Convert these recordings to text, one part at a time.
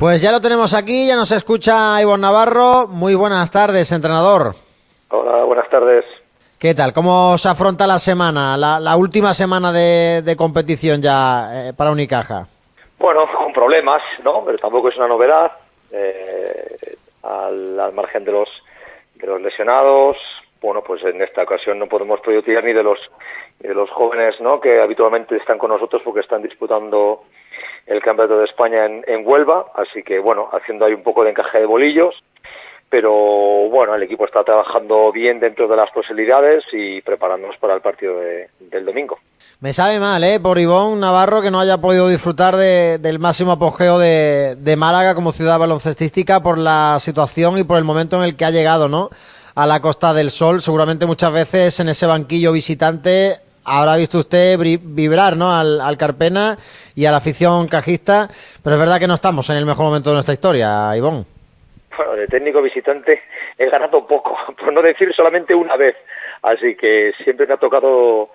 Pues ya lo tenemos aquí, ya nos escucha Ivonne Navarro. Muy buenas tardes, entrenador. Hola, buenas tardes. ¿Qué tal? ¿Cómo se afronta la semana, la, última semana de, competición ya eh, para Unicaja? Bueno, con problemas, ¿no? Pero tampoco es una novedad. Eh, al, margen de los, de los lesionados, bueno, pues en esta ocasión no podemos tirar ni de los, de los jóvenes, ¿no? Que habitualmente están con nosotros porque están disputando el Campeonato de España en, Huelva, así que bueno, haciendo ahí un poco de encaje de bolillos, pero bueno, el equipo está trabajando bien dentro de las posibilidades y preparándonos para el partido del domingo. Me sabe mal, ¿eh? Por Ivón Navarro que no haya podido disfrutar del máximo apogeo de, de, Málaga como ciudad baloncestística por la situación y por el momento en el que ha llegado, ¿no? A la Costa del Sol. Seguramente muchas veces en ese banquillo visitante habrá visto usted vibrar ¿no? Al, Carpena y a la afición cajista, pero es verdad que no estamos en el mejor momento de nuestra historia, Ivón. Bueno, de técnico visitante he ganado poco, por no decir solamente una vez, así que siempre me ha tocado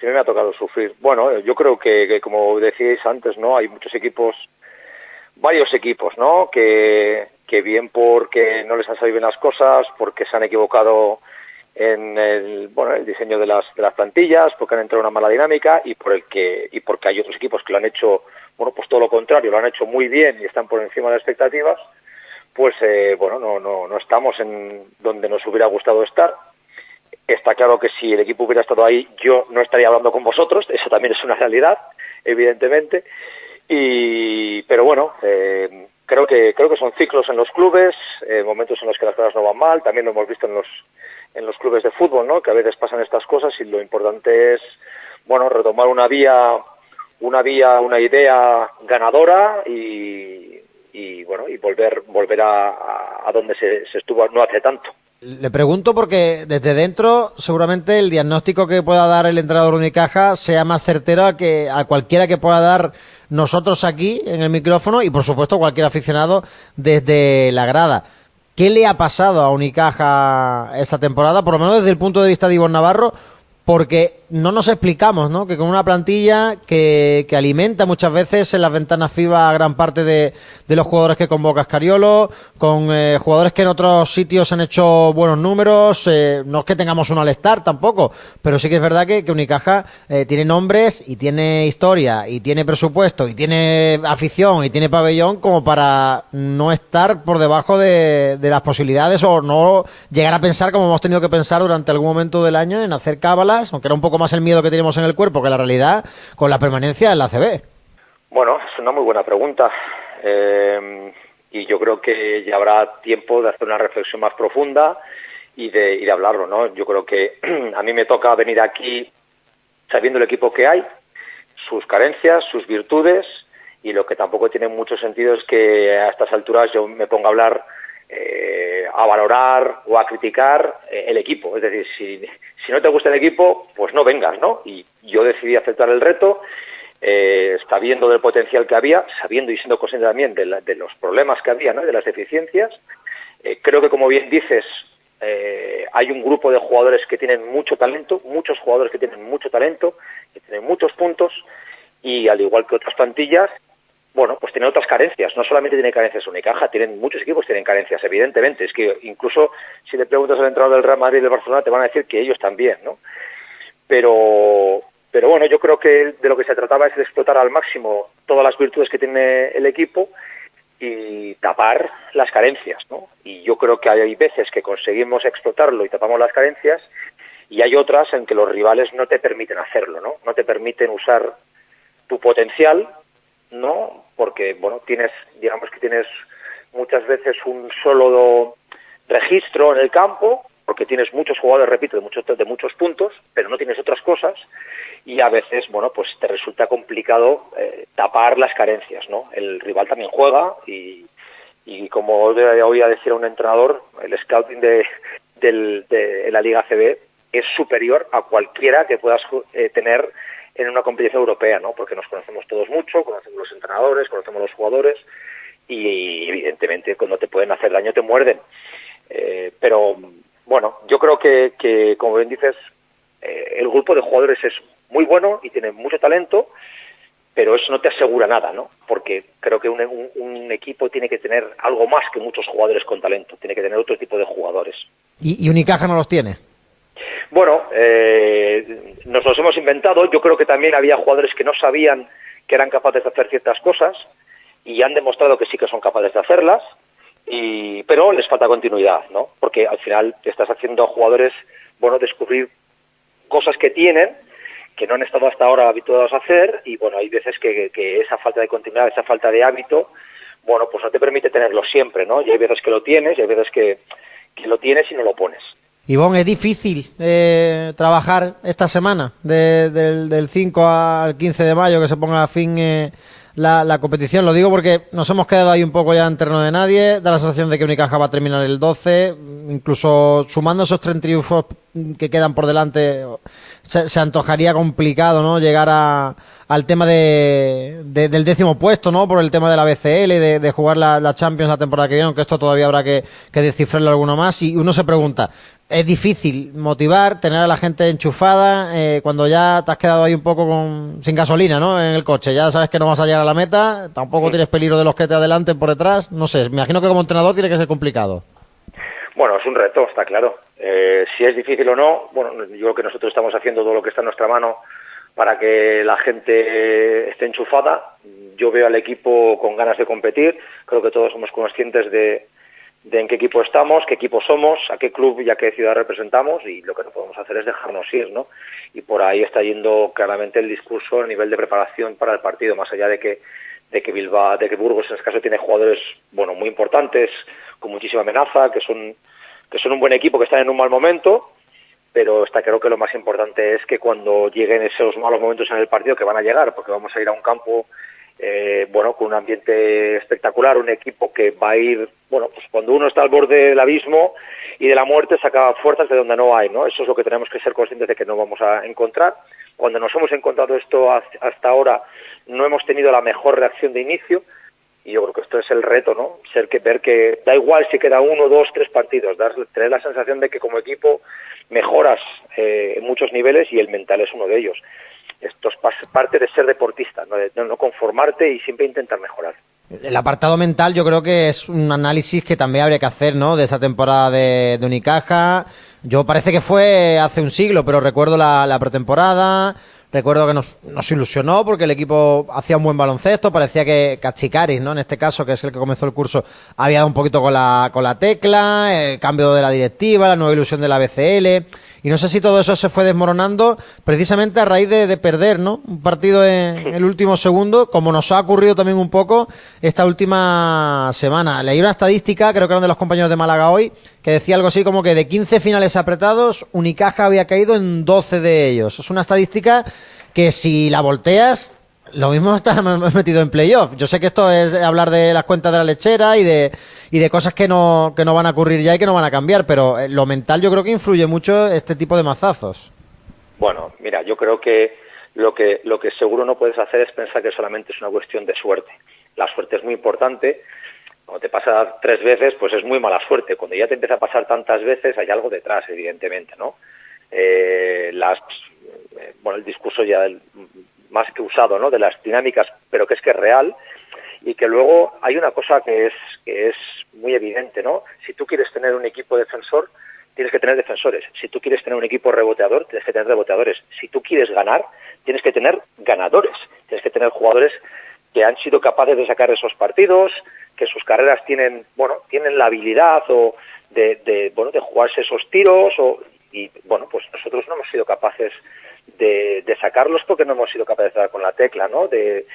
siempre me ha tocado sufrir. Bueno, yo creo que, como decíais antes, ¿no? Hay muchos equipos, varios equipos, ¿no? Que, que bien porque no les han salido bien las cosas, porque se han equivocado en el, bueno, el diseño de las, de las plantillas, porque han entrado en una mala dinámica y por el que y porque hay otros equipos que lo han hecho, bueno, pues todo lo contrario, lo han hecho muy bien y están por encima de las expectativas, pues eh, bueno, no, no, no estamos en donde nos hubiera gustado estar. Está claro que si el equipo hubiera estado ahí, yo no estaría hablando con vosotros, eso también es una realidad, evidentemente. Y, pero bueno, eh, creo que creo que son ciclos en los clubes, eh, momentos en los que las cosas no van mal, también lo hemos visto en los en los clubes de fútbol, ¿no? Que a veces pasan estas cosas y lo importante es, bueno, retomar una vía, una vía, una idea ganadora y, y bueno, y volver, volver a, a donde se, se estuvo no hace tanto. Le pregunto porque desde dentro seguramente el diagnóstico que pueda dar el entrenador Unicaja sea más certero que a cualquiera que pueda dar nosotros aquí en el micrófono y por supuesto cualquier aficionado desde la grada. ¿Qué le ha pasado a Unicaja esta temporada? Por lo menos desde el punto de vista de Ivonne Navarro, porque no nos explicamos, ¿no? Que con una plantilla que, que, alimenta muchas veces en las ventanas FIBA a gran parte de, de los jugadores que convoca Scariolo, con eh, jugadores que en otros sitios han hecho buenos números, eh, no es que tengamos un all tampoco, pero sí que es verdad que, que Unicaja eh, tiene nombres y tiene historia y tiene presupuesto y tiene afición y tiene pabellón como para no estar por debajo de, de las posibilidades o no llegar a pensar como hemos tenido que pensar durante algún momento del año en hacer cábalas, aunque era un poco más el miedo que tenemos en el cuerpo que la realidad con la permanencia en la CB? Bueno, es una muy buena pregunta. Eh, y yo creo que ya habrá tiempo de hacer una reflexión más profunda y de, y de hablarlo, ¿no? Yo creo que a mí me toca venir aquí sabiendo el equipo que hay, sus carencias, sus virtudes, y lo que tampoco tiene mucho sentido es que a estas alturas yo me ponga a hablar, eh, a valorar o a criticar eh, el equipo. Es decir, si, si no te gusta el equipo, pues no vengas, ¿no? Y yo decidí aceptar el reto, eh, sabiendo del potencial que había, sabiendo y siendo consciente también de, de los problemas que había, ¿no? De las deficiencias. Eh, creo que, como bien dices, eh, hay un grupo de jugadores que tienen mucho talento, muchos jugadores que tienen mucho talento, que tienen muchos puntos, y al igual que otras plantillas, bueno, pues tienen otras carencias. No solamente tiene carencias Unicaja, tienen muchos equipos tienen carencias, evidentemente. Es que incluso si le preguntas al entrenador del Real Madrid y del Barcelona, te van a decir que ellos también, ¿no? Pero, pero bueno, yo creo que de lo que se trataba es de explotar al máximo todas las virtudes que tiene el equipo y tapar las carencias, ¿no? Y yo creo que hay veces que conseguimos explotarlo y tapamos las carencias y hay otras en que los rivales no te permiten hacerlo, ¿no? No te permiten usar tu potencial no, porque bueno, tienes, digamos que tienes muchas veces un solo registro en el campo, porque tienes muchos jugadores, repito, de muchos, de muchos puntos, pero no tienes otras cosas, y a veces, bueno, pues te resulta complicado eh, tapar las carencias, ¿no? El rival también juega y, y como hoy a decir a un entrenador, el scouting de, de, la Liga CB es superior a cualquiera que puedas eh, tener en una competición europea, ¿no? Porque nos conocemos todos mucho, conocemos los entrenadores, conocemos los jugadores y evidentemente cuando te pueden hacer daño te muerden. Eh, pero bueno, yo creo que, que como bien dices, eh, el grupo de jugadores es muy bueno y tiene mucho talento pero eso no te asegura nada, ¿no? Porque creo que un, equipo tiene que tener algo más que muchos jugadores con talento, tiene que tener otro tipo de jugadores. ¿Y, Unicaja no los tiene? Bueno, eh, nos los hemos inventado. Yo creo que también había jugadores que no sabían que eran capaces de hacer ciertas cosas y han demostrado que sí que son capaces de hacerlas, y, pero les falta continuidad, ¿no? Porque al final estás haciendo a jugadores, bueno, descubrir cosas que tienen que no han estado hasta ahora habituados a hacer y bueno, hay veces que, esa falta de continuidad, esa falta de hábito, bueno, pues no te permite tenerlo siempre, ¿no? Y hay veces que lo tienes y hay veces que, lo tienes y no lo pones. Ivonne, es difícil eh, trabajar esta semana, del, del 5 al 15 de mayo, que se ponga a fin eh, la, competición. Lo digo porque nos hemos quedado ahí un poco ya en terreno de nadie. Da la sensación de que Unicaja va a terminar el 12. Incluso sumando esos tres triunfos que quedan por delante, se, antojaría complicado ¿no? llegar a, al tema de, del décimo puesto, ¿no? Por el tema de la BCL, de, de jugar la, la, Champions la temporada que viene, aunque esto todavía habrá que, que descifrarlo alguno más. Y uno se pregunta, es difícil motivar, tener a la gente enchufada eh, cuando ya te has quedado ahí un poco con, sin gasolina, ¿no? En el coche. Ya sabes que no vas a llegar a la meta, tampoco tienes peligro de los que te adelanten por detrás. No sé, me imagino que como entrenador tiene que ser complicado. Bueno, es un reto, está claro. Eh, si es difícil o no, bueno, yo creo que nosotros estamos haciendo todo lo que está en nuestra mano para que la gente esté enchufada. Yo veo al equipo con ganas de competir. Creo que todos somos conscientes de, de en qué equipo estamos, qué equipo somos, a qué club y a qué ciudad representamos y lo que no podemos hacer es dejarnos ir, ¿no? Y por ahí está yendo claramente el discurso a nivel de preparación para el partido, más allá de que de que Bilbao, de que Burgos en este caso tiene jugadores, bueno, muy importantes, con muchísima amenaza, que son que son un buen equipo, que están en un mal momento, pero está creo que lo más importante es que cuando lleguen esos malos momentos en el partido, que van a llegar, porque vamos a ir a un campo eh, bueno, con un ambiente espectacular, un equipo que va a ir, bueno, pues cuando uno está al borde del abismo y de la muerte saca fuerzas de donde no hay, ¿no? Eso es lo que tenemos que ser conscientes de que no vamos a encontrar. Cuando nos hemos encontrado esto hasta ahora, no hemos tenido la mejor reacción de inicio yo creo que esto es el reto, ¿no? Ser que ver que da igual si queda uno, dos, tres partidos, dar, tener la sensación de que como equipo mejoras eh, en muchos niveles y el mental es uno de ellos esto es parte de ser deportista, ¿no? no conformarte y siempre intentar mejorar. El apartado mental yo creo que es un análisis que también habría que hacer, ¿no? De esta temporada de, Unicaja. Yo parece que fue hace un siglo, pero recuerdo la, pretemporada, recuerdo que nos, nos, ilusionó porque el equipo hacía un buen baloncesto, parecía que Cachicaris, ¿no? En este caso, que es el que comenzó el curso, había dado un poquito con la, con la tecla, el cambio de la directiva, la nueva ilusión de la BCL y no sé si todo eso se fue desmoronando precisamente a raíz de, perder, ¿no? Un partido en, el último segundo, como nos ha ocurrido también un poco esta última semana. Leí una estadística, creo que eran de los compañeros de Málaga hoy, que decía algo así como que de 15 finales apretados, Unicaja había caído en 12 de ellos. Es una estadística que si la volteas lo mismo está metido en playoff. Yo sé que esto es hablar de las cuentas de la lechera y de, y de cosas que no, que no van a ocurrir ya y que no van a cambiar, pero eh, lo mental yo creo que influye mucho este tipo de mazazos. Bueno, mira, yo creo que lo que, lo que seguro no puedes hacer es pensar que solamente es una cuestión de suerte. La suerte es muy importante. Cuando te pasa tres veces, pues es muy mala suerte. Cuando ya te empieza a pasar tantas veces, hay algo detrás, evidentemente, ¿no? Eh, las, eh, bueno, el discurso ya más que usado, ¿no? De las dinámicas, pero que es que es real y que luego hay una cosa que es que es muy evidente, ¿no? Si tú quieres tener un equipo defensor, tienes que tener defensores. Si tú quieres tener un equipo reboteador, tienes que tener reboteadores. Si tú quieres ganar, tienes que tener ganadores. Tienes que tener jugadores que han sido capaces de sacar esos partidos, que sus carreras tienen, bueno, tienen la habilidad o de, de bueno, de jugarse esos tiros o y bueno, pues nosotros no hemos sido capaces de, de sacarlos porque no hemos sido capaces de dar con la tecla, ¿no? De,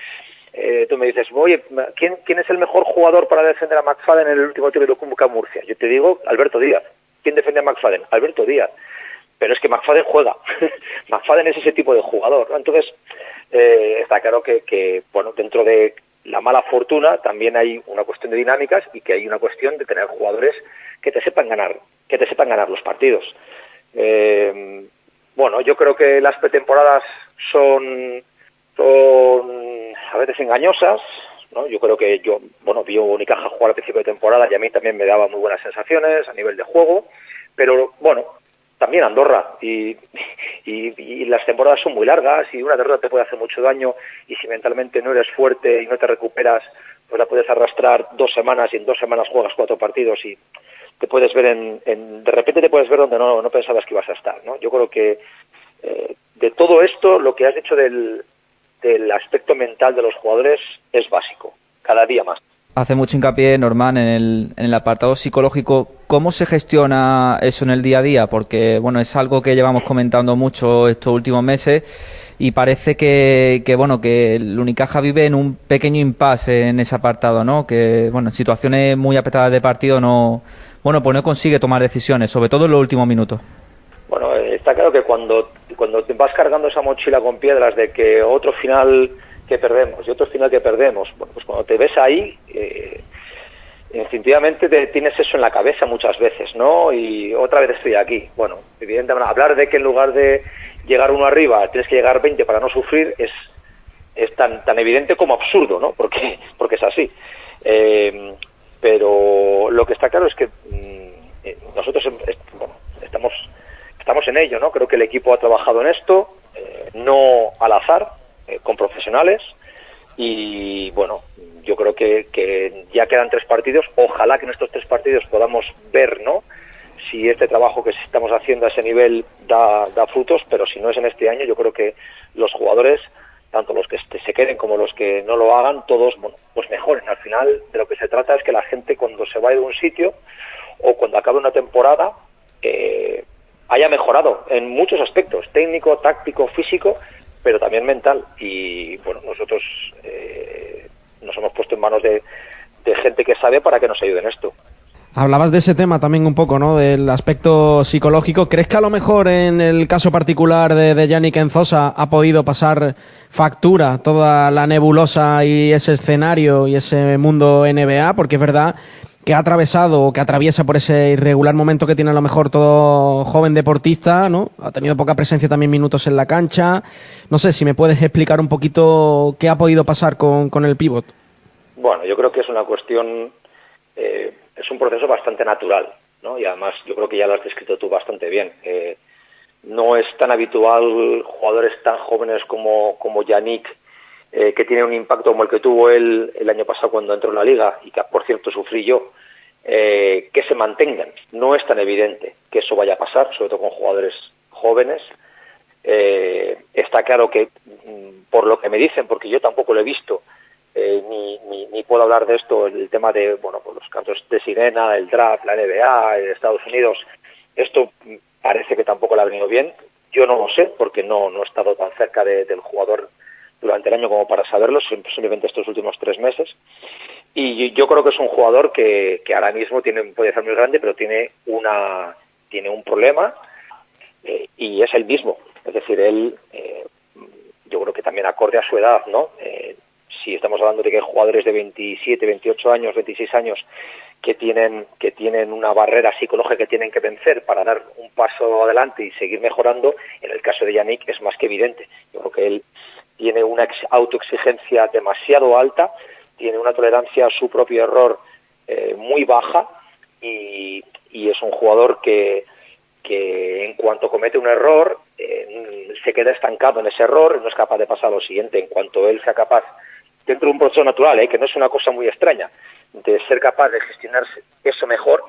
eh, tú me dices, oye, ¿quién, ¿quién es el mejor jugador para defender a McFadden en el último tiro de convoca Murcia? Yo te digo, Alberto Díaz. ¿Quién defiende a McFadden? Alberto Díaz. Pero es que McFadden juega. McFadden es ese tipo de jugador. Entonces, eh, está claro que, bueno, dentro de la mala fortuna también hay una cuestión de dinámicas y que hay una cuestión de tener jugadores que te sepan ganar, que te sepan ganar los partidos. Eh, bueno, yo creo que las pretemporadas son, son a veces engañosas, ¿no? Yo creo que yo, bueno, vi a Unicaja jugar al principio de temporada y a mí también me daba muy buenas sensaciones a nivel de juego, pero bueno, también Andorra. Y, y, las temporadas son muy largas y una derrota te puede hacer mucho daño. Y si mentalmente no eres fuerte y no te recuperas, pues la puedes arrastrar dos semanas y en dos semanas juegas cuatro partidos y te puedes ver en, de repente te puedes ver donde no, no pensabas que ibas a estar, ¿no? Yo creo que eh, de todo esto, lo que has dicho del, del aspecto mental de los jugadores es básico, cada día más hace mucho hincapié, Norman, en el, en el apartado psicológico. ¿Cómo se gestiona eso en el día a día? Porque, bueno, es algo que llevamos comentando mucho estos últimos meses y parece que, que bueno, que el Unicaja vive en un pequeño impasse en ese apartado, ¿no? Que, bueno, en situaciones muy apretadas de partido no, bueno, pues no consigue tomar decisiones, sobre todo en los últimos minutos. Bueno, está claro que cuando, cuando te vas cargando esa mochila con piedras de que otro final que perdemos y otro final que perdemos. Bueno, pues cuando te ves ahí, eh, instintivamente te, tienes eso en la cabeza muchas veces, ¿no? Y otra vez estoy aquí. Bueno, evidentemente, hablar de que en lugar de llegar uno arriba tienes que llegar 20 para no sufrir es, es tan, tan evidente como absurdo, ¿no? Porque, porque es así. Eh, pero lo que está claro es que mm, eh, nosotros bueno, estamos, estamos en ello, ¿no? Creo que el equipo ha trabajado en esto, no al azar, eh, con profesionales y bueno, yo creo que, que, ya quedan tres partidos. Ojalá que en estos tres partidos podamos ver, ¿no? Si este trabajo que estamos haciendo a ese nivel da, da frutos, pero si no es en este año, yo creo que los jugadores, tanto los que se queden como los que no lo hagan, todos, bueno, pues mejoren. Al final, de lo que se trata es que la gente cuando se vaya de un sitio o cuando acabe una temporada eh, haya mejorado en muchos aspectos, técnico, táctico, físico, pero también mental. Y bueno, nosotros eh, nos hemos puesto en manos de, gente que sabe para que nos ayude en esto. Hablabas de ese tema también un poco, ¿no? Del aspecto psicológico. ¿Crees que a lo mejor en el caso particular de, de Yannick Enzosa ha podido pasar factura toda la nebulosa y ese escenario y ese mundo NBA? Porque es verdad que ha atravesado o que atraviesa por ese irregular momento que tiene a lo mejor todo joven deportista, ¿no? Ha tenido poca presencia también minutos en la cancha. No sé si me puedes explicar un poquito qué ha podido pasar con, con el pivot. Bueno, yo creo que es una cuestión, eh, es un proceso bastante natural, ¿no? Y además yo creo que ya lo has descrito tú bastante bien. No es tan habitual jugadores tan jóvenes como, como Yannick eh, que tiene un impacto como el que tuvo él el año pasado cuando entró en la liga y que por cierto sufrí yo, eh, que se mantengan. No es tan evidente que eso vaya a pasar, sobre todo con jugadores jóvenes. Eh, está claro que, mm, por lo que me dicen, porque yo tampoco lo he visto, ni, ni, puedo hablar de esto, el tema de bueno, pues los cantos de sirena, el draft, la NBA, Estados Unidos, esto parece que tampoco le ha venido bien. Yo no lo sé, porque no, no he estado tan cerca del jugador durante el año como para saberlo, simplemente estos últimos tres meses. Y yo creo que es un jugador que, que ahora mismo tiene, puede ser muy grande, pero tiene, una, tiene un problema eh, y es el mismo. Es decir, él, eh, yo creo que también acorde a su edad, ¿no? Eh, si estamos hablando de que hay jugadores de 27, 28 años, 26 años que tienen que tienen una barrera psicológica que tienen que vencer para dar un paso adelante y seguir mejorando, en el caso de Yannick es más que evidente. Yo creo que él tiene una autoexigencia demasiado alta, tiene una tolerancia a su propio error eh, muy baja y, es un jugador que, que en cuanto comete un error eh, se queda estancado en ese error, no es capaz de pasar a lo siguiente. En cuanto él sea capaz, dentro de un proceso natural, eh, que no es una cosa muy extraña, de ser capaz de gestionarse eso mejor,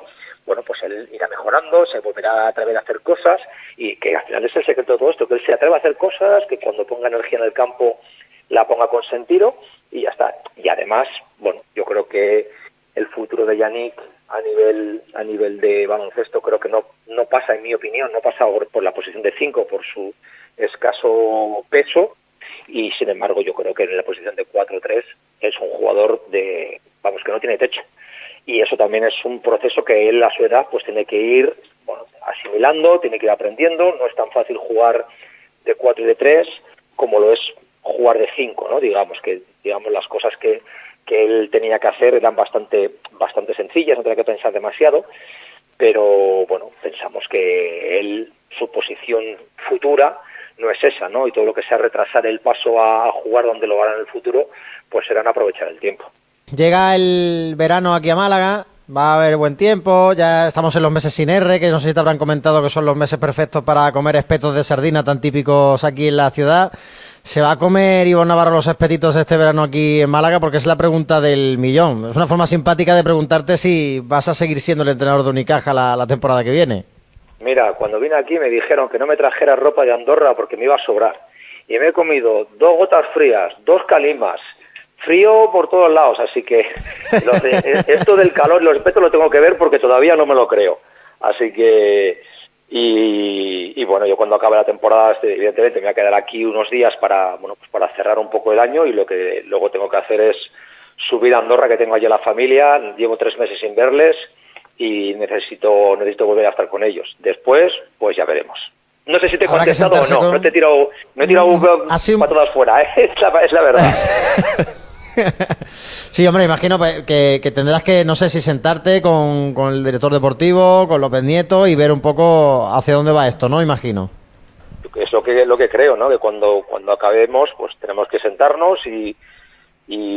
bueno, pues él irá mejorando, se volverá a atrever a hacer cosas y que al final es el secreto de todo esto, que él se atreva a hacer cosas, que cuando ponga energía en el campo la ponga con sentido y ya está. Y además, bueno, yo creo que el futuro de Yannick a nivel a nivel de baloncesto creo que no no pasa en mi opinión no pasa por, la posición de 5 por su escaso peso y sin embargo yo creo que en la posición de 4-3 es un jugador de vamos que no tiene techo y eso también es un proceso que él a su edad pues tiene que ir bueno, asimilando, tiene que ir aprendiendo, no es tan fácil jugar de 4 y de 3 como lo es jugar de 5, ¿no? Digamos que digamos las cosas que, que él tenía que hacer eran bastante bastante sencillas, no tenía que pensar demasiado, pero bueno, pensamos que él su posición futura no es esa, ¿no? Y todo lo que sea retrasar el paso a, jugar donde lo hará en el futuro, pues serán aprovechar el tiempo. Llega el verano aquí a Málaga, Va a haber buen tiempo, ya estamos en los meses sin R, que no sé si te habrán comentado que son los meses perfectos para comer espetos de sardina tan típicos aquí en la ciudad. ¿Se va a comer Ivo Navarro los espetitos este verano aquí en Málaga? Porque es la pregunta del millón. Es una forma simpática de preguntarte si vas a seguir siendo el entrenador de Unicaja la, la temporada que viene. Mira, cuando vine aquí me dijeron que no me trajera ropa de Andorra porque me iba a sobrar. Y me he comido dos gotas frías, dos calimas, frío por todos lados, así que esto del calor y los lo tengo que ver porque todavía no me lo creo. Así que y, bueno, yo cuando acabe la temporada, este, evidentemente me voy a quedar aquí unos días para, bueno, pues para cerrar un poco el año y lo que luego tengo que hacer es subir a Andorra, que tengo allí a la familia, llevo tres meses sin verles y necesito, necesito volver a estar con ellos. Después, pues ya veremos. No sé si te he contestado o no, no te he tirado, no he tirado mm, un... todas fuera, ¿eh? es, la, es la verdad. sí, hombre, imagino que, tendrás que, no sé si sentarte con, el director deportivo, con López Nieto y ver un poco hacia dónde va esto, ¿no? Imagino. Es lo que, lo que creo, ¿no? Que cuando, cuando acabemos, pues tenemos que sentarnos y,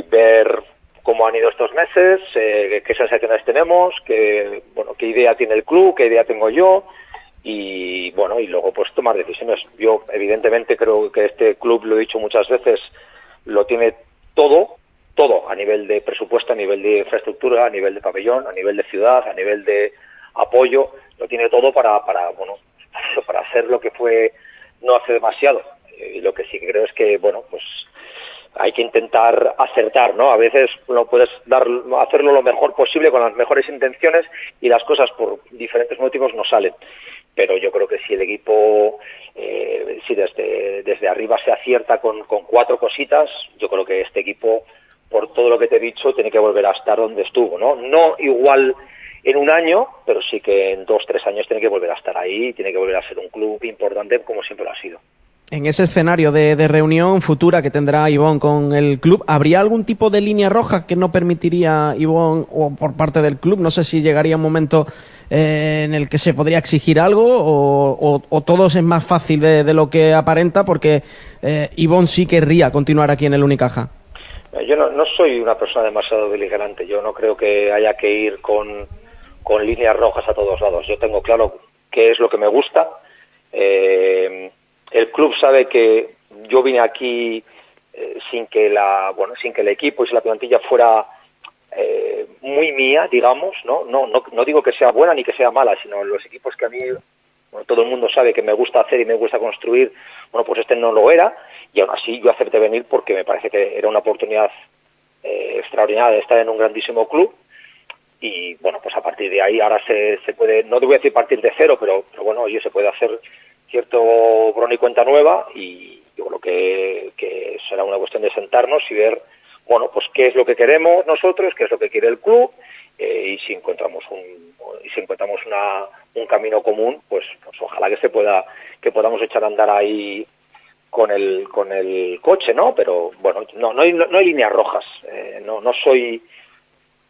ver cómo han ido estos meses, eh, qué sensaciones tenemos, qué, bueno, qué idea tiene el club, qué idea tengo yo y bueno y luego pues tomar decisiones. Yo evidentemente creo que este club lo he dicho muchas veces lo tiene todo todo, a nivel de presupuesto, a nivel de infraestructura, a nivel de pabellón, a nivel de ciudad, a nivel de apoyo, lo tiene todo para, para bueno, para hacer lo que fue no hace demasiado. Y lo que sí creo es que, bueno, pues hay que intentar acertar, ¿no? A veces no puedes dar, hacerlo lo mejor posible con las mejores intenciones y las cosas por diferentes motivos no salen. Pero yo creo que si el equipo, eh, si desde, desde arriba se acierta con, con cuatro cositas, yo creo que este equipo por todo lo que te he dicho, tiene que volver a estar donde estuvo, ¿no? No igual en un año, pero sí que en dos, tres años tiene que volver a estar ahí, tiene que volver a ser un club importante como siempre lo ha sido. En ese escenario de, reunión futura que tendrá Ivón con el club, ¿habría algún tipo de línea roja que no permitiría Ivón o por parte del club? No sé si llegaría un momento eh, en el que se podría exigir algo o, o, todo es más fácil de, lo que aparenta porque eh, sí querría continuar aquí en el Unicaja. Eh, yo no, soy una persona demasiado beligerante, yo no creo que haya que ir con, líneas rojas a todos lados. Yo tengo claro qué es lo que me gusta. Eh, el club sabe que yo vine aquí eh, sin que la bueno sin que el equipo y la plantilla fuera muy mía, digamos, ¿no? No, ¿no? no digo que sea buena ni que sea mala, sino los equipos que a mí todo el mundo sabe que me gusta hacer y me gusta construir, bueno, pues este no lo era y aún así yo acepté venir porque me parece que era una oportunidad eh, extraordinaria de estar en un grandísimo club. Y bueno, pues a partir de ahí ahora se, se puede, no te voy a decir partir de cero, pero, pero bueno, oye, se puede hacer cierto bron y cuenta nueva y yo creo que, que será una cuestión de sentarnos y ver, bueno, pues qué es lo que queremos nosotros, qué es lo que quiere el club eh, y si encontramos un y si encontramos una, un camino común, pues, pues ojalá que se pueda que podamos echar a andar ahí con el con el coche, ¿no? Pero bueno, no no hay, no hay líneas rojas. Eh, no no soy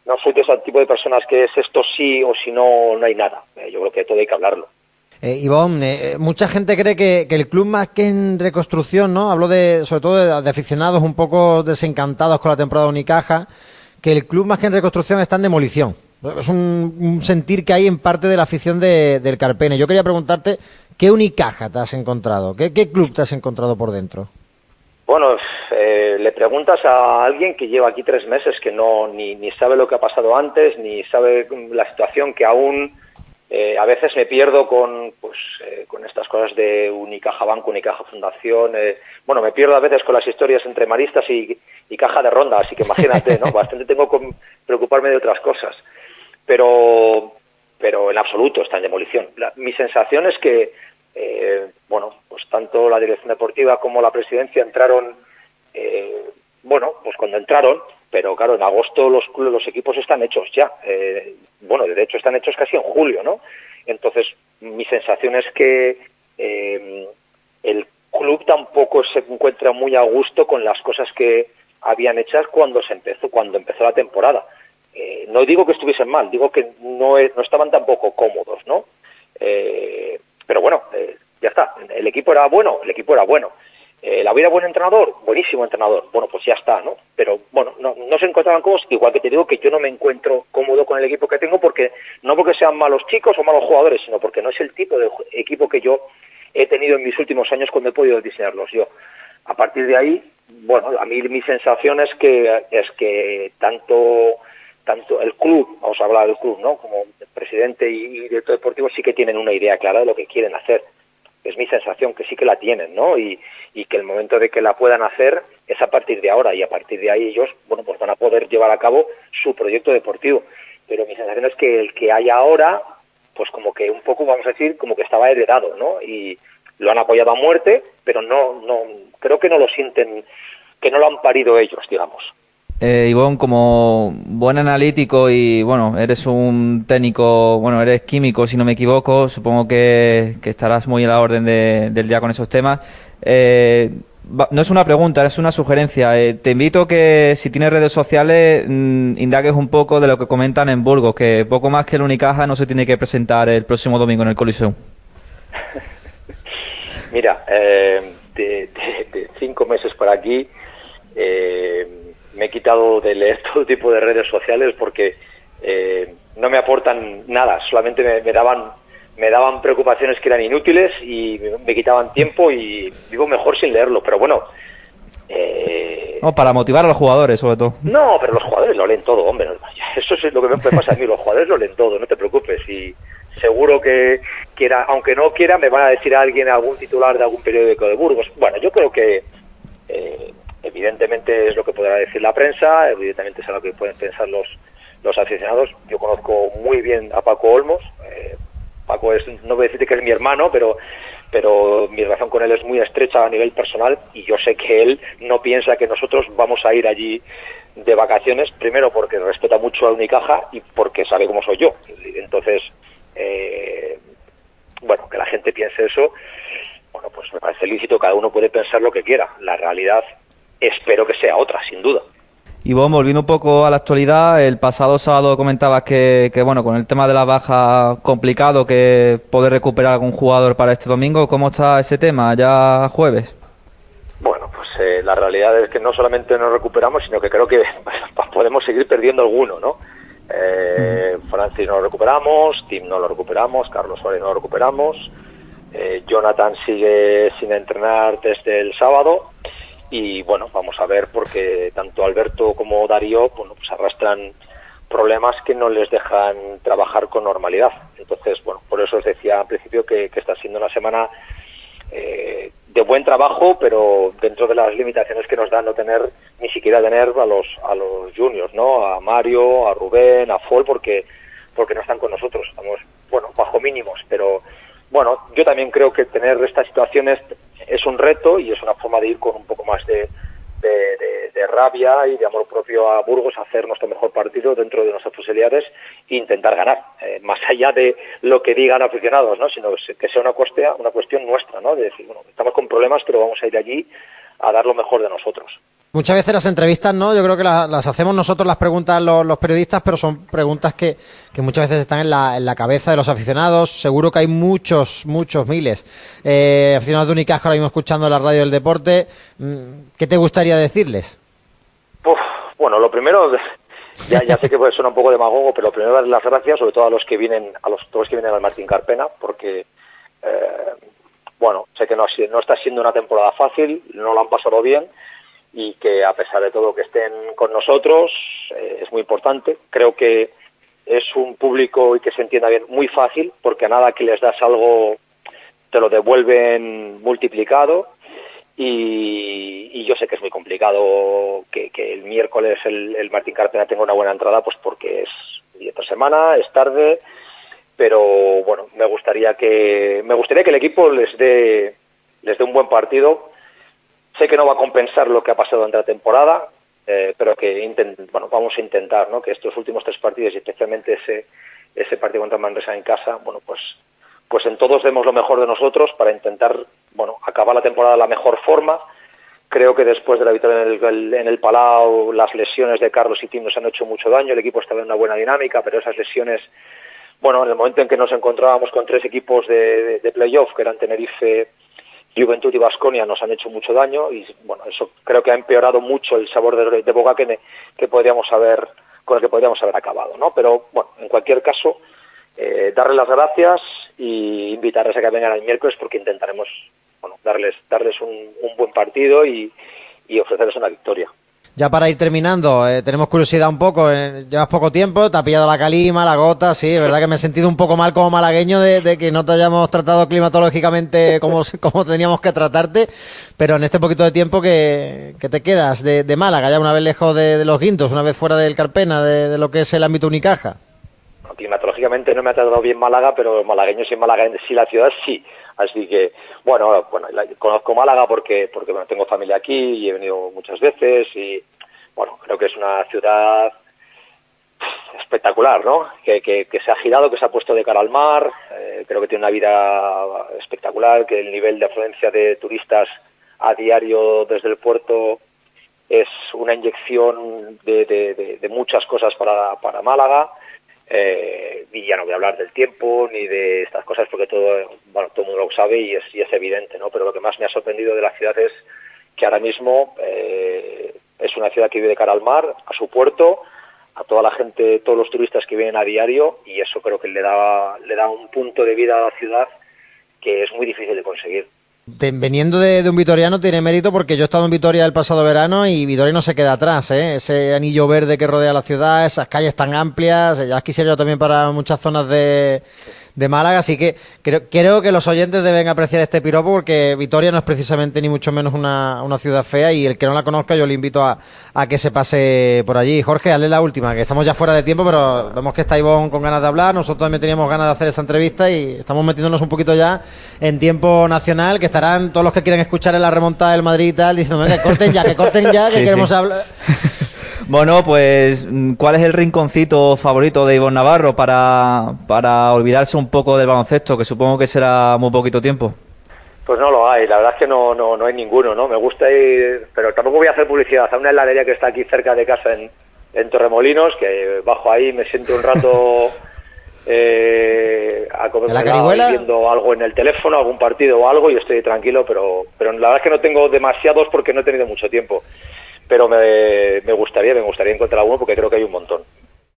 no soy de ese tipo de personas que es esto sí o si no no hay nada. Eh, yo creo que todo hay que hablarlo. Eh, Ivonne, eh, mucha gente cree que, que, el club más que en reconstrucción, ¿no? Hablo de, sobre todo de, aficionados un poco desencantados con la temporada Unicaja, que el club más que en reconstrucción está en demolición. Es un, sentir que hay en parte de la afición de, del Carpene. Yo quería preguntarte ¿Qué Unicaja te has encontrado? ¿Qué, club te has encontrado por dentro? Bueno, eh, le preguntas a alguien que lleva aquí tres meses, que no ni, ni sabe lo que ha pasado antes, ni sabe la situación que aún eh, a veces me pierdo con pues eh, con estas cosas de Unicaja Banco, Unicaja Fundación. bueno, me pierdo a veces con las historias entre maristas y, y caja de ronda, así que imagínate, ¿no? Bastante tengo que preocuparme de otras cosas. Pero pero en absoluto está en demolición. mi sensación es que eh, bueno, pues tanto la dirección deportiva como la presidencia entraron, eh, bueno, pues cuando entraron, pero claro, en agosto los, los equipos están hechos ya. Eh, bueno, de hecho están hechos casi en julio, ¿no? Entonces, mi sensación es que el club tampoco se encuentra muy a gusto con las cosas que habían hechas cuando se empezó, cuando empezó la temporada. no digo que estuviesen mal, digo que no, no estaban tampoco cómodos, ¿no? pero bueno, eh, ya está. El equipo era bueno, el equipo era bueno. Eh, ¿La vida buen entrenador? Buenísimo entrenador. Bueno, pues ya está, ¿no? Pero bueno, no, no se encontraban cómodos, igual que te digo que yo no me encuentro cómodo con el equipo que tengo, porque no porque sean malos chicos o malos jugadores, sino porque no es el tipo de equipo que yo he tenido en mis últimos años cuando he podido diseñarlos yo. A partir de ahí, bueno, a mí mi sensación es que, es que tanto tanto el club, vamos a hablar del club, ¿no? Como presidente y director deportivo sí que tienen una idea clara de lo que quieren hacer es mi sensación que sí que la tienen, ¿no? Y, que el momento de que la puedan hacer es a partir de ahora y a partir de ahí ellos, bueno, pues van a poder llevar a cabo su proyecto deportivo. Pero mi sensación es que el que hay ahora, pues como que un poco, vamos a decir, como que estaba heredado, ¿no? Y lo han apoyado a muerte, pero no, no, creo que no lo sienten, que no lo han parido ellos, digamos. Eh, Ivonne, como buen analítico y bueno, eres un técnico, bueno, eres químico si no me equivoco, supongo que, estarás muy a la orden del día con esos temas. Eh, no es una pregunta, es una sugerencia. Eh, te invito que si tienes redes sociales mm, indagues un poco de lo que comentan en Burgos, que poco más que el Unicaja no se tiene que presentar el próximo domingo en el Coliseum. Mira, eh, de, de, cinco meses por aquí, eh, me he quitado de leer todo tipo de redes sociales porque eh, no me aportan nada, solamente me, daban me daban preocupaciones que eran inútiles y me, quitaban tiempo y vivo mejor sin leerlo, pero bueno. Eh, no, para motivar a los jugadores, sobre todo. No, pero los jugadores lo leen todo, hombre. Eso es lo que me pasa a mí, los jugadores lo leen todo, no te preocupes. Y seguro que quiera, aunque no quiera, me van a decir a alguien, algún titular de algún periódico de Burgos. Bueno, yo creo que eh, Evidentemente es lo que podrá decir la prensa, evidentemente es lo que pueden pensar los, los aficionados. Yo conozco muy bien a Paco Olmos. Eh, Paco es, no voy a decirte que es mi hermano, pero, pero mi relación con él es muy estrecha a nivel personal y yo sé que él no piensa que nosotros vamos a ir allí de vacaciones, primero porque respeta mucho a Unicaja y porque sabe cómo soy yo. Entonces, eh, bueno, que la gente piense eso, bueno, pues me parece lícito, cada uno puede pensar lo que quiera. La realidad espero que sea otra, sin duda. Y vos, volviendo un poco a la actualidad, el pasado sábado comentabas que, bueno, con el tema de la baja complicado que poder recuperar algún jugador para este domingo, ¿cómo está ese tema ya jueves? Bueno, pues eh, la realidad es que no solamente nos recuperamos, sino que creo que podemos seguir perdiendo alguno, ¿no? Eh, Francis no lo recuperamos, Tim no lo recuperamos, Carlos Suárez no lo recuperamos, eh, Jonathan sigue sin entrenar desde el sábado y bueno, vamos a ver porque tanto Alberto como Darío bueno, pues arrastran problemas que no les dejan trabajar con normalidad. Entonces, bueno, por eso os decía al principio que, está siendo una semana eh, de buen trabajo, pero dentro de las limitaciones que nos da no tener ni siquiera tener a los a los juniors, ¿no? A Mario, a Rubén, a Fol, porque porque no están con nosotros. Estamos, bueno, bajo mínimos, pero bueno, yo también creo que tener estas situaciones es un reto y es una forma de ir con un poco más de, de, rabia y de amor propio a Burgos, hacer nuestro mejor partido dentro de nuestras posibilidades e intentar ganar, eh, más allá de lo que digan aficionados, ¿no? sino que sea una, cuestión, una cuestión nuestra, ¿no? de decir, bueno, estamos con problemas, pero vamos a ir allí a dar lo mejor de nosotros. Muchas veces las entrevistas, ¿no? Yo creo que las, hacemos nosotros las preguntas los, periodistas, pero son preguntas que, que muchas veces están en la, en la, cabeza de los aficionados. Seguro que hay muchos, muchos miles. Eh, aficionados de Unicaja ahora mismo escuchando la radio del deporte. Mm, ¿Qué te gustaría decirles? bueno, lo primero, ya, ya sé que puede sonar un poco demagogo, pero lo primero dar las gracias, sobre todo a los que vienen, a los todos que vienen al Martín Carpena, porque eh, bueno, sé que no, no está siendo una temporada fácil, no lo han pasado bien y que a pesar de todo que estén con nosotros eh, es muy importante. Creo que es un público y que se entienda bien muy fácil porque a nada que les das algo te lo devuelven multiplicado y, y yo sé que es muy complicado que, el miércoles el, el, Martín Carpena tenga una buena entrada pues porque es otra semana, es tarde, pero bueno, me gustaría que me gustaría que el equipo les dé les dé un buen partido Sé que no va a compensar lo que ha pasado durante la temporada, eh, pero que bueno, vamos a intentar ¿no? que estos últimos tres partidos, y especialmente ese, ese partido contra Manresa en casa, bueno, pues, pues en todos demos lo mejor de nosotros para intentar bueno, acabar la temporada de la mejor forma. Creo que después de la victoria en el, en el Palau, las lesiones de Carlos y Tim nos han hecho mucho daño. El equipo estaba en una buena dinámica, pero esas lesiones, bueno, en el momento en que nos encontrábamos con tres equipos de, de, de playoff, que eran Tenerife, Juventud y Vasconia nos han hecho mucho daño y bueno, eso creo que ha empeorado mucho el sabor de, de boca que, que podríamos haber con el que podríamos haber acabado, ¿no? Pero bueno, en cualquier caso, eh, darles las gracias y invitarles a que vengan el miércoles porque intentaremos bueno, darles darles un, un buen partido y, y ofrecerles una victoria. Ya para ir terminando, eh, tenemos curiosidad un poco, eh, llevas poco tiempo, te ha pillado la calima, la gota, sí, es verdad que me he sentido un poco mal como malagueño de, de que no te hayamos tratado climatológicamente como, como teníamos que tratarte, pero en este poquito de tiempo que, que te quedas de, de, Málaga, ya una vez lejos de, los Guintos, una vez fuera del Carpena, de, lo que es el ámbito Unicaja. Climatológicamente no me ha tratado bien Málaga, pero malagueño sí, Málaga sí, la ciudad sí. Así que, bueno, bueno la, conozco Málaga porque, porque bueno, tengo familia aquí y he venido muchas veces y, bueno, creo que es una ciudad espectacular, ¿no? Que, que, se ha girado, que se ha puesto de cara al mar, eh, creo que tiene una vida espectacular, que el nivel de afluencia de turistas a diario desde el puerto es una inyección de, de, de muchas cosas para, para Málaga eh, y ya no voy a hablar del tiempo ni de estas cosas porque todo, bueno, todo el mundo lo sabe y es, y es evidente, ¿no? Pero lo que más me ha sorprendido de la ciudad es que ahora mismo eh, es una ciudad que vive de cara al mar, a su puerto, a toda la gente, todos los turistas que vienen a diario y eso creo que le da, le da un punto de vida a la ciudad que es muy difícil de conseguir veniendo de, de, un vitoriano tiene mérito porque yo he estado en Vitoria el pasado verano y Vitoria no se queda atrás, ¿eh? ese anillo verde que rodea la ciudad, esas calles tan amplias, ya quisiera yo también para muchas zonas de, de Málaga, así que creo, creo que los oyentes deben apreciar este piropo porque Vitoria no es precisamente ni mucho menos una, una ciudad fea y el que no la conozca yo le invito a, a que se pase por allí. Jorge, hazle la última, que estamos ya fuera de tiempo, pero vemos que está Ivonne con ganas de hablar, nosotros también teníamos ganas de hacer esta entrevista y estamos metiéndonos un poquito ya en tiempo nacional, que estarán todos los que quieren escuchar en la remontada del Madrid y tal, diciendo, que corten ya, que corten ya, que sí, queremos sí. hablar. Bueno, pues, ¿cuál es el rinconcito favorito de Ivonne Navarro para, para olvidarse un poco del baloncesto, que supongo que será muy poquito tiempo? Pues no lo hay, la verdad es que no, no, no hay ninguno, ¿no? Me gusta ir, pero tampoco voy a hacer publicidad, a una heladería que está aquí cerca de casa en, en Torremolinos, que bajo ahí, me siento un rato eh, a comer viendo algo en el teléfono, algún partido o algo y estoy tranquilo, pero, pero la verdad es que no tengo demasiados porque no he tenido mucho tiempo pero me, me gustaría, me gustaría encontrar alguno porque creo que hay un montón.